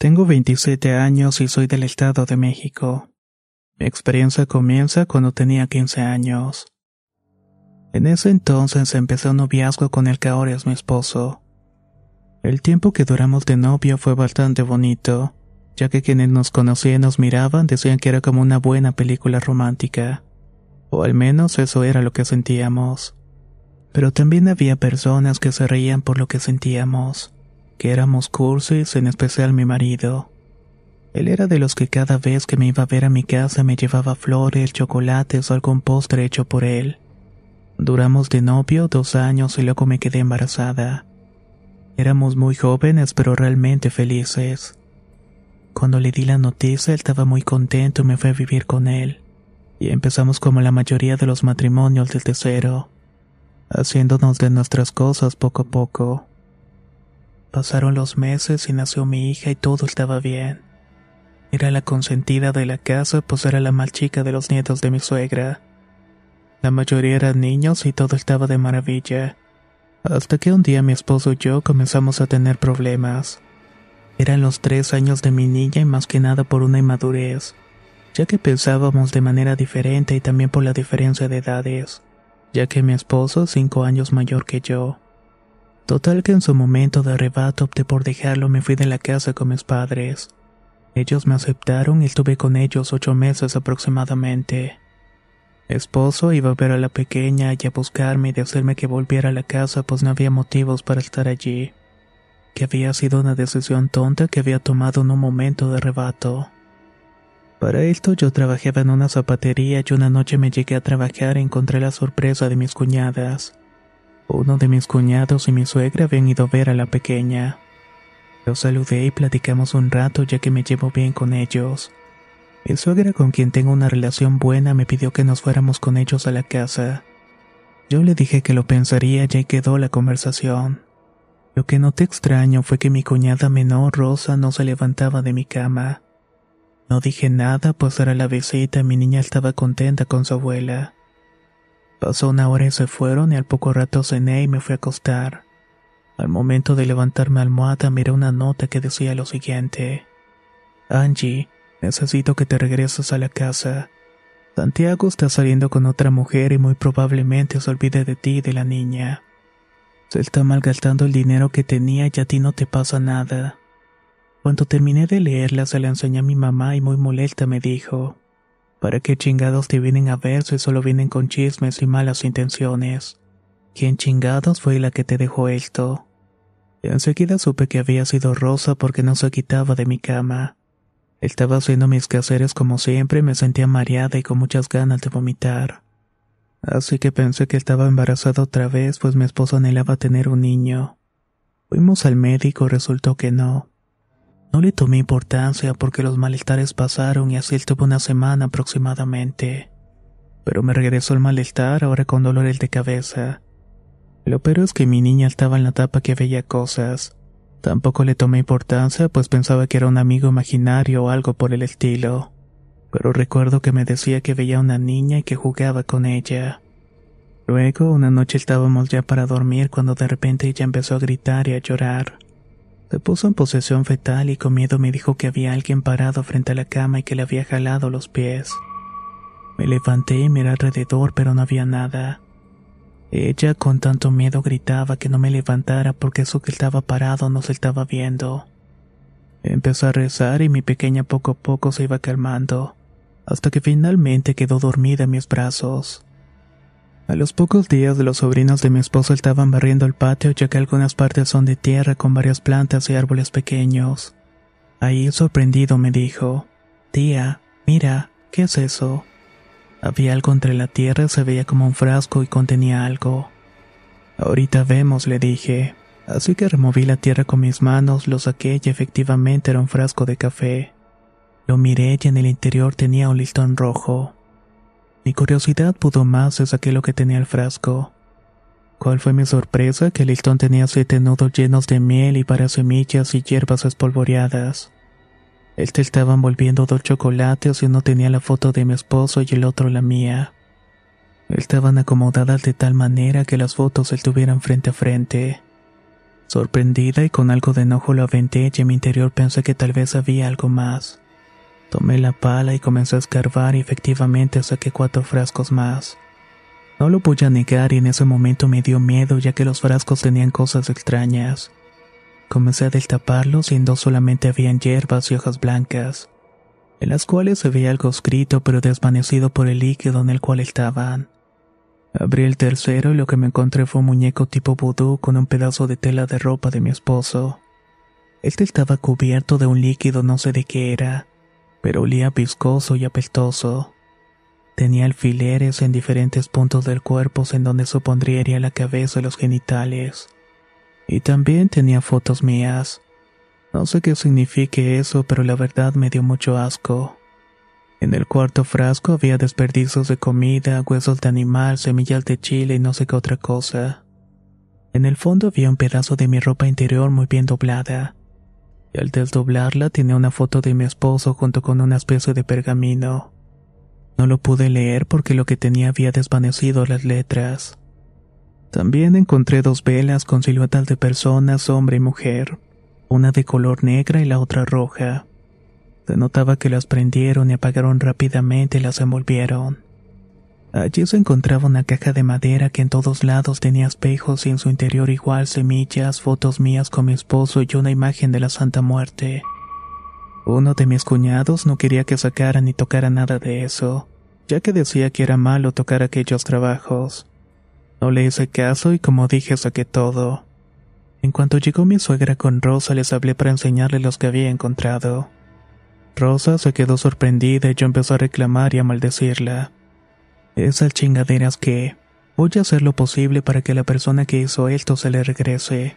Tengo 27 años y soy del Estado de México. Mi experiencia comienza cuando tenía 15 años. En ese entonces empecé un noviazgo con el que ahora es mi esposo. El tiempo que duramos de novio fue bastante bonito, ya que quienes nos conocían y nos miraban decían que era como una buena película romántica. O al menos eso era lo que sentíamos. Pero también había personas que se reían por lo que sentíamos que éramos cursis, en especial mi marido. Él era de los que cada vez que me iba a ver a mi casa me llevaba flores, chocolates o algún postre hecho por él. Duramos de novio dos años y luego me quedé embarazada. Éramos muy jóvenes pero realmente felices. Cuando le di la noticia él estaba muy contento y me fue a vivir con él. Y empezamos como la mayoría de los matrimonios desde cero, haciéndonos de nuestras cosas poco a poco. Pasaron los meses y nació mi hija y todo estaba bien. Era la consentida de la casa, pues era la más chica de los nietos de mi suegra. La mayoría eran niños y todo estaba de maravilla. Hasta que un día mi esposo y yo comenzamos a tener problemas. Eran los tres años de mi niña y más que nada por una inmadurez, ya que pensábamos de manera diferente y también por la diferencia de edades, ya que mi esposo es cinco años mayor que yo. Total que en su momento de arrebato opté por dejarlo me fui de la casa con mis padres. Ellos me aceptaron y estuve con ellos ocho meses aproximadamente. Esposo iba a ver a la pequeña y a buscarme y de hacerme que volviera a la casa pues no había motivos para estar allí. Que había sido una decisión tonta que había tomado en un momento de arrebato. Para esto yo trabajaba en una zapatería y una noche me llegué a trabajar y encontré la sorpresa de mis cuñadas. Uno de mis cuñados y mi suegra habían ido a ver a la pequeña. Los saludé y platicamos un rato ya que me llevo bien con ellos. Mi suegra con quien tengo una relación buena me pidió que nos fuéramos con ellos a la casa. Yo le dije que lo pensaría y quedó la conversación. Lo que noté extraño fue que mi cuñada menor, Rosa, no se levantaba de mi cama. No dije nada, pues era la visita y mi niña estaba contenta con su abuela. Pasó una hora y se fueron y al poco rato cené y me fui a acostar. Al momento de levantarme almohada miré una nota que decía lo siguiente. Angie, necesito que te regreses a la casa. Santiago está saliendo con otra mujer y muy probablemente se olvide de ti y de la niña. Se está malgastando el dinero que tenía y a ti no te pasa nada. Cuando terminé de leerla se la enseñé a mi mamá y muy molesta me dijo, ¿Para qué chingados te vienen a ver si solo vienen con chismes y malas intenciones? ¿Quién chingados fue la que te dejó esto? Enseguida supe que había sido Rosa porque no se quitaba de mi cama. Estaba haciendo mis quehaceres como siempre y me sentía mareada y con muchas ganas de vomitar. Así que pensé que estaba embarazada otra vez, pues mi esposo anhelaba tener un niño. Fuimos al médico resultó que no. No le tomé importancia porque los malestares pasaron y así estuvo una semana aproximadamente. Pero me regresó el malestar ahora con dolores de cabeza. Lo peor es que mi niña estaba en la tapa que veía cosas. Tampoco le tomé importancia pues pensaba que era un amigo imaginario o algo por el estilo. Pero recuerdo que me decía que veía una niña y que jugaba con ella. Luego, una noche estábamos ya para dormir cuando de repente ella empezó a gritar y a llorar. Se puso en posesión fetal y con miedo me dijo que había alguien parado frente a la cama y que le había jalado los pies. Me levanté y miré alrededor pero no había nada. Ella con tanto miedo gritaba que no me levantara porque eso que estaba parado no se estaba viendo. Empezó a rezar y mi pequeña poco a poco se iba calmando, hasta que finalmente quedó dormida en mis brazos. A los pocos días los sobrinos de mi esposo estaban barriendo el patio ya que algunas partes son de tierra con varias plantas y árboles pequeños. Ahí sorprendido me dijo, Tía, mira, ¿qué es eso? Había algo entre la tierra, se veía como un frasco y contenía algo. Ahorita vemos, le dije. Así que removí la tierra con mis manos, lo saqué y efectivamente era un frasco de café. Lo miré y en el interior tenía un listón rojo. Mi curiosidad pudo más y saqué lo que tenía el frasco. ¿Cuál fue mi sorpresa? Que el listón tenía siete nudos llenos de miel y varias semillas y hierbas espolvoreadas. Este estaba envolviendo dos chocolates y uno tenía la foto de mi esposo y el otro la mía. Estaban acomodadas de tal manera que las fotos estuvieran frente a frente. Sorprendida y con algo de enojo lo aventé y en mi interior pensé que tal vez había algo más. Tomé la pala y comencé a escarbar y efectivamente saqué cuatro frascos más. No lo voy a negar y en ese momento me dio miedo ya que los frascos tenían cosas extrañas. Comencé a destaparlos y en dos solamente habían hierbas y hojas blancas, en las cuales se veía algo escrito pero desvanecido por el líquido en el cual estaban. Abrí el tercero y lo que me encontré fue un muñeco tipo vudú con un pedazo de tela de ropa de mi esposo. Este estaba cubierto de un líquido no sé de qué era, pero olía viscoso y apestoso. Tenía alfileres en diferentes puntos del cuerpo en donde supondría la cabeza y los genitales. Y también tenía fotos mías. No sé qué signifique eso, pero la verdad me dio mucho asco. En el cuarto frasco había desperdicios de comida, huesos de animal, semillas de chile y no sé qué otra cosa. En el fondo había un pedazo de mi ropa interior muy bien doblada. Y al desdoblarla tenía una foto de mi esposo junto con una especie de pergamino. No lo pude leer porque lo que tenía había desvanecido las letras. También encontré dos velas con siluetas de personas, hombre y mujer, una de color negra y la otra roja. Se notaba que las prendieron y apagaron rápidamente y las envolvieron. Allí se encontraba una caja de madera que en todos lados tenía espejos y en su interior igual semillas, fotos mías con mi esposo y una imagen de la Santa Muerte. Uno de mis cuñados no quería que sacara ni tocara nada de eso, ya que decía que era malo tocar aquellos trabajos. No le hice caso y como dije saqué todo. En cuanto llegó mi suegra con Rosa les hablé para enseñarle los que había encontrado. Rosa se quedó sorprendida y yo empezó a reclamar y a maldecirla. Esas chingaderas que... Voy a hacer lo posible para que la persona que hizo esto se le regrese.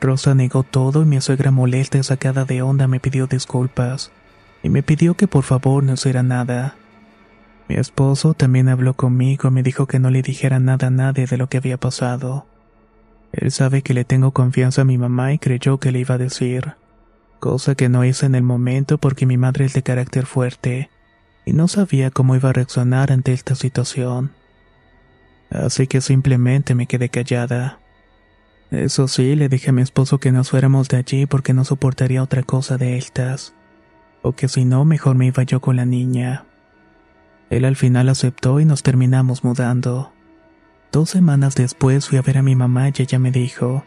Rosa negó todo y mi suegra molesta y sacada de onda me pidió disculpas. Y me pidió que por favor no hiciera nada. Mi esposo también habló conmigo y me dijo que no le dijera nada a nadie de lo que había pasado. Él sabe que le tengo confianza a mi mamá y creyó que le iba a decir, cosa que no hice en el momento porque mi madre es de carácter fuerte y no sabía cómo iba a reaccionar ante esta situación. Así que simplemente me quedé callada. Eso sí, le dije a mi esposo que nos fuéramos de allí porque no soportaría otra cosa de estas, o que si no, mejor me iba yo con la niña. Él al final aceptó y nos terminamos mudando. Dos semanas después fui a ver a mi mamá y ella me dijo,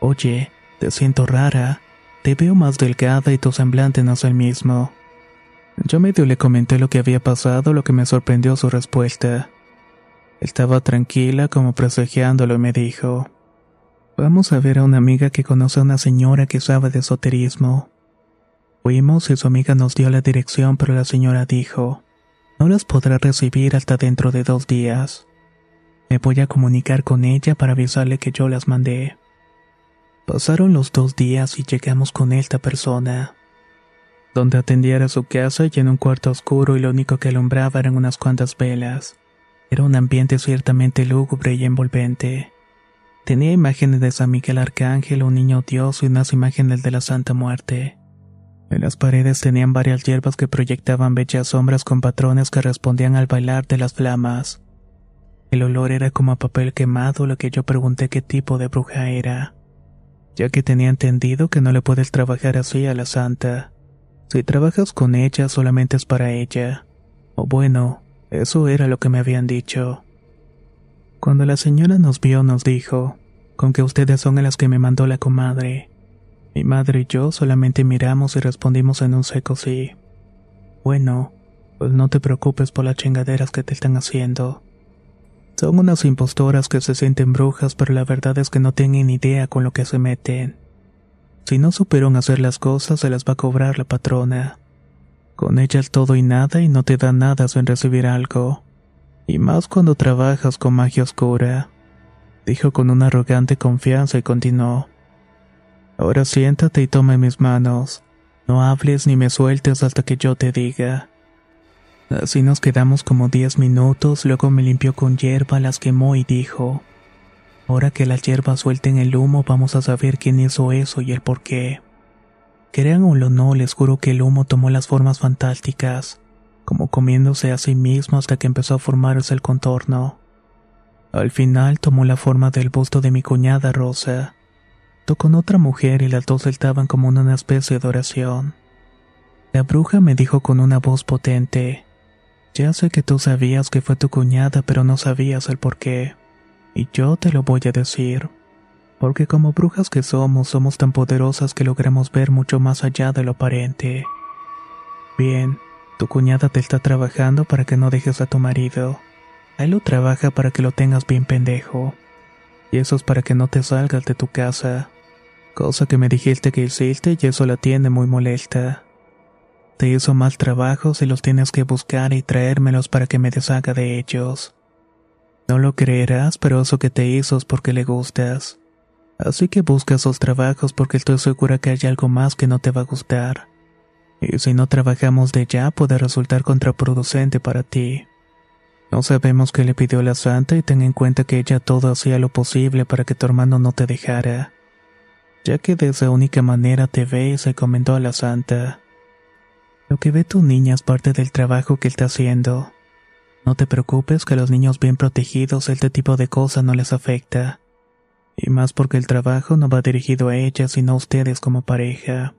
Oye, te siento rara, te veo más delgada y tu semblante no es el mismo. Yo medio le comenté lo que había pasado, lo que me sorprendió su respuesta. Estaba tranquila como presagiándolo y me dijo, Vamos a ver a una amiga que conoce a una señora que sabe de esoterismo. Fuimos y su amiga nos dio la dirección, pero la señora dijo, no las podrá recibir hasta dentro de dos días. Me voy a comunicar con ella para avisarle que yo las mandé. Pasaron los dos días y llegamos con esta persona. Donde atendiera su casa y en un cuarto oscuro y lo único que alumbraba eran unas cuantas velas. Era un ambiente ciertamente lúgubre y envolvente. Tenía imágenes de San Miguel Arcángel, un niño Dios y unas imágenes de la Santa Muerte. En las paredes tenían varias hierbas que proyectaban bellas sombras con patrones que respondían al bailar de las flamas. El olor era como a papel quemado, lo que yo pregunté qué tipo de bruja era, ya que tenía entendido que no le puedes trabajar así a la santa. Si trabajas con ella solamente es para ella. O bueno, eso era lo que me habían dicho. Cuando la señora nos vio nos dijo, con que ustedes son las que me mandó la comadre. Mi madre y yo solamente miramos y respondimos en un seco sí. Bueno, pues no te preocupes por las chingaderas que te están haciendo. Son unas impostoras que se sienten brujas, pero la verdad es que no tienen idea con lo que se meten. Si no supieron hacer las cosas, se las va a cobrar la patrona. Con ellas todo y nada y no te da nada sin recibir algo. Y más cuando trabajas con magia oscura. Dijo con una arrogante confianza y continuó. Ahora siéntate y toma mis manos. No hables ni me sueltes hasta que yo te diga. Así nos quedamos como diez minutos, luego me limpió con hierba, las quemó y dijo, Ahora que las hierbas suelten el humo vamos a saber quién hizo eso y el por qué. Crean o no, les juro que el humo tomó las formas fantásticas, como comiéndose a sí mismo hasta que empezó a formarse el contorno. Al final tomó la forma del busto de mi cuñada Rosa. Tocó con otra mujer y las dos saltaban como en una especie de oración. La bruja me dijo con una voz potente, ya sé que tú sabías que fue tu cuñada, pero no sabías el por qué. Y yo te lo voy a decir. Porque como brujas que somos, somos tan poderosas que logramos ver mucho más allá de lo aparente. Bien, tu cuñada te está trabajando para que no dejes a tu marido. Él lo trabaja para que lo tengas bien pendejo. Y eso es para que no te salgas de tu casa. Cosa que me dijiste que hiciste y eso la tiene muy molesta. Te hizo mal trabajo si los tienes que buscar y traérmelos para que me deshaga de ellos. No lo creerás, pero eso que te hizo es porque le gustas. Así que busca esos trabajos porque estoy segura que hay algo más que no te va a gustar. Y si no trabajamos de ya puede resultar contraproducente para ti. No sabemos qué le pidió la santa y ten en cuenta que ella todo hacía lo posible para que tu hermano no te dejara, ya que de esa única manera te ve y se comentó a la santa. Lo que ve tu niña es parte del trabajo que él está haciendo. No te preocupes que a los niños bien protegidos este tipo de cosas no les afecta. Y más porque el trabajo no va dirigido a ella sino a ustedes como pareja.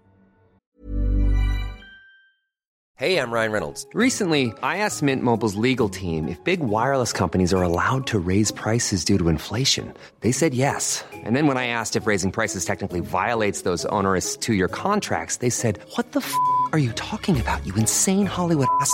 Hey, I'm Ryan Reynolds. Recently, I asked Mint Mobile's legal team if big wireless companies are allowed to raise prices due to inflation. They said yes. And then when I asked if raising prices technically violates those onerous two-year contracts, they said, "What the f*** are you talking about? You insane Hollywood ass."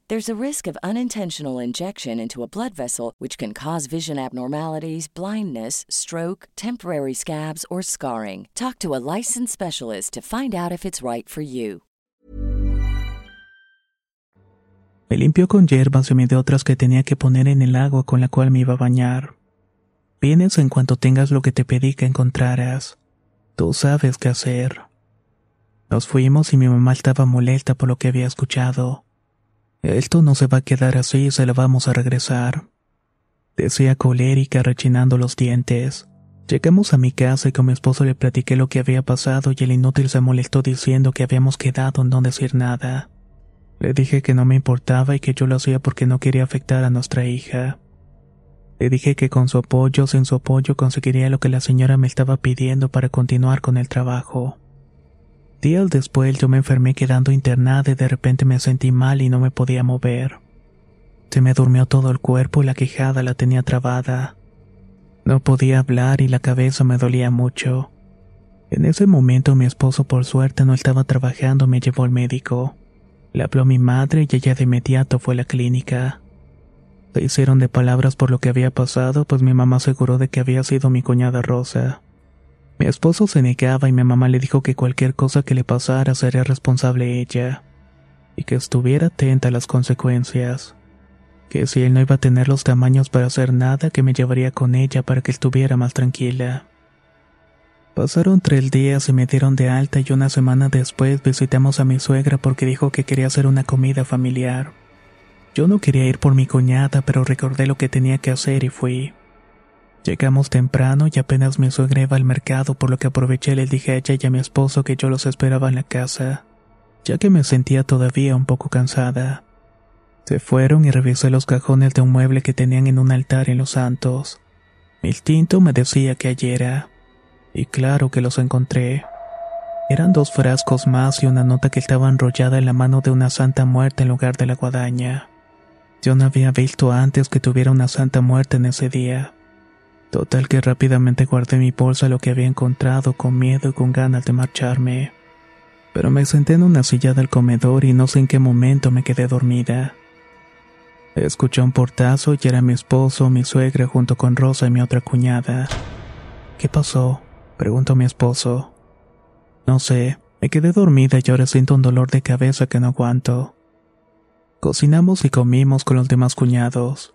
There's a risk of unintentional injection into a blood vessel, which can cause vision abnormalities, blindness, stroke, temporary scabs, or scarring. Talk to a licensed specialist to find out if it's right for you. Me limpió con hierbas y me dio otras que tenía que poner en el agua con la cual me iba a bañar. Vienes en cuanto tengas lo que te pedí que encontraras. Tú sabes qué hacer. Nos fuimos y mi mamá estaba molesta por lo que había escuchado. Esto no se va a quedar así, se la vamos a regresar. Decía colérica rechinando los dientes. Llegamos a mi casa y con mi esposo le platiqué lo que había pasado y el inútil se molestó diciendo que habíamos quedado en no decir nada. Le dije que no me importaba y que yo lo hacía porque no quería afectar a nuestra hija. Le dije que con su apoyo sin su apoyo conseguiría lo que la señora me estaba pidiendo para continuar con el trabajo. Días después yo me enfermé quedando internada y de repente me sentí mal y no me podía mover. Se me durmió todo el cuerpo y la quejada la tenía trabada. No podía hablar y la cabeza me dolía mucho. En ese momento mi esposo por suerte no estaba trabajando, me llevó al médico. Le habló mi madre y ella de inmediato fue a la clínica. Se hicieron de palabras por lo que había pasado, pues mi mamá aseguró de que había sido mi cuñada Rosa. Mi esposo se negaba y mi mamá le dijo que cualquier cosa que le pasara sería responsable ella, y que estuviera atenta a las consecuencias. Que si él no iba a tener los tamaños para hacer nada, que me llevaría con ella para que estuviera más tranquila. Pasaron tres días y me dieron de alta y una semana después visitamos a mi suegra porque dijo que quería hacer una comida familiar. Yo no quería ir por mi cuñada, pero recordé lo que tenía que hacer y fui. Llegamos temprano y apenas mi suegra iba al mercado, por lo que aproveché y le dije a ella y a mi esposo que yo los esperaba en la casa, ya que me sentía todavía un poco cansada. Se fueron y revisé los cajones de un mueble que tenían en un altar en Los Santos. Mi instinto me decía que ayer era. Y claro que los encontré. Eran dos frascos más y una nota que estaba enrollada en la mano de una santa muerta en lugar de la guadaña. Yo no había visto antes que tuviera una santa muerte en ese día. Total que rápidamente guardé mi bolsa lo que había encontrado con miedo y con ganas de marcharme. Pero me senté en una silla del comedor y no sé en qué momento me quedé dormida. Escuché un portazo y era mi esposo, mi suegra junto con Rosa y mi otra cuñada. ¿Qué pasó? preguntó mi esposo. No sé, me quedé dormida y ahora siento un dolor de cabeza que no aguanto. Cocinamos y comimos con los demás cuñados.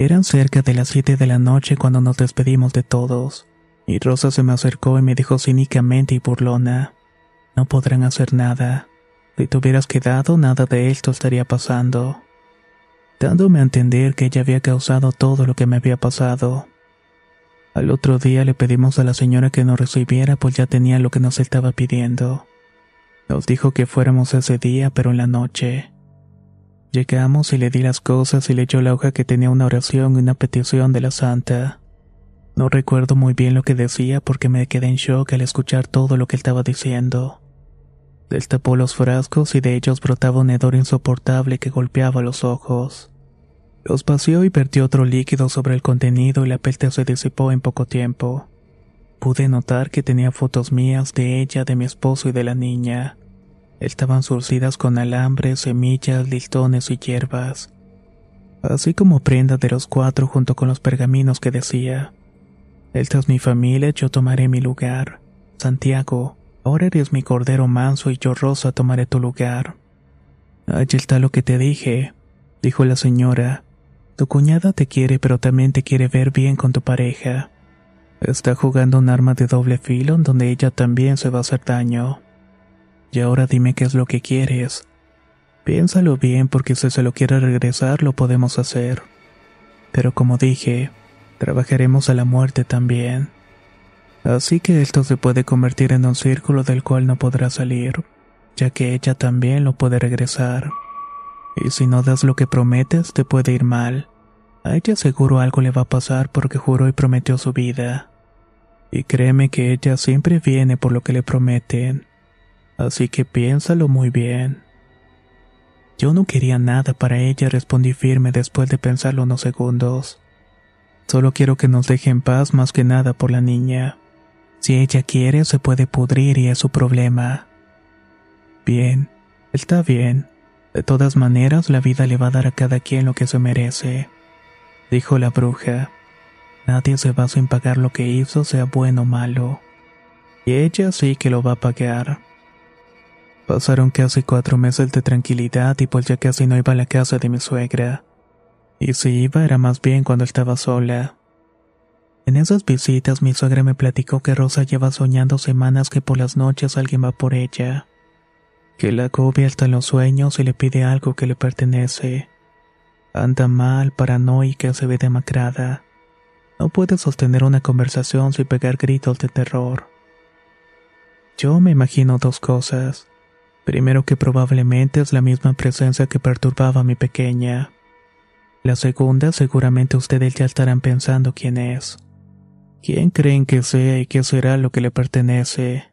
Eran cerca de las siete de la noche cuando nos despedimos de todos, y Rosa se me acercó y me dijo cínicamente y burlona, no podrán hacer nada. Si te hubieras quedado, nada de esto estaría pasando. Dándome a entender que ella había causado todo lo que me había pasado. Al otro día le pedimos a la señora que nos recibiera pues ya tenía lo que nos estaba pidiendo. Nos dijo que fuéramos ese día, pero en la noche. Llegamos y le di las cosas y le echó la hoja que tenía una oración y una petición de la santa. No recuerdo muy bien lo que decía porque me quedé en shock al escuchar todo lo que estaba diciendo. Destapó los frascos y de ellos brotaba un hedor insoportable que golpeaba los ojos. Los vació y vertió otro líquido sobre el contenido y la peste se disipó en poco tiempo. Pude notar que tenía fotos mías de ella, de mi esposo y de la niña. Estaban surcidas con alambres, semillas, listones y hierbas, así como prenda de los cuatro junto con los pergaminos que decía, Esta es mi familia, yo tomaré mi lugar. Santiago, ahora eres mi cordero manso y yo Rosa tomaré tu lugar. Allí está lo que te dije, dijo la señora. Tu cuñada te quiere pero también te quiere ver bien con tu pareja. Está jugando un arma de doble filo en donde ella también se va a hacer daño. Y ahora dime qué es lo que quieres. Piénsalo bien porque si se lo quiere regresar lo podemos hacer. Pero como dije, trabajaremos a la muerte también. Así que esto se puede convertir en un círculo del cual no podrá salir, ya que ella también lo puede regresar. Y si no das lo que prometes, te puede ir mal. A ella seguro algo le va a pasar porque juró y prometió su vida. Y créeme que ella siempre viene por lo que le prometen. Así que piénsalo muy bien. Yo no quería nada para ella, respondí firme después de pensarlo unos segundos. Solo quiero que nos deje en paz más que nada por la niña. Si ella quiere, se puede pudrir y es su problema. Bien, está bien. De todas maneras, la vida le va a dar a cada quien lo que se merece, dijo la bruja. Nadie se va sin pagar lo que hizo, sea bueno o malo. Y ella sí que lo va a pagar. Pasaron casi cuatro meses de tranquilidad y pues ya casi no iba a la casa de mi suegra. Y si iba era más bien cuando estaba sola. En esas visitas mi suegra me platicó que Rosa lleva soñando semanas que por las noches alguien va por ella. Que la agobia hasta los sueños y le pide algo que le pertenece. Anda mal, paranoica, se ve demacrada. No puede sostener una conversación sin pegar gritos de terror. Yo me imagino dos cosas. Primero que probablemente es la misma presencia que perturbaba a mi pequeña. La segunda seguramente ustedes ya estarán pensando quién es. ¿Quién creen que sea y qué será lo que le pertenece?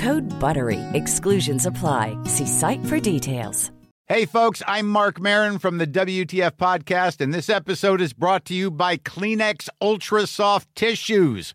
Code BUTTERY. Exclusions apply. See site for details. Hey, folks, I'm Mark Marin from the WTF Podcast, and this episode is brought to you by Kleenex Ultra Soft Tissues,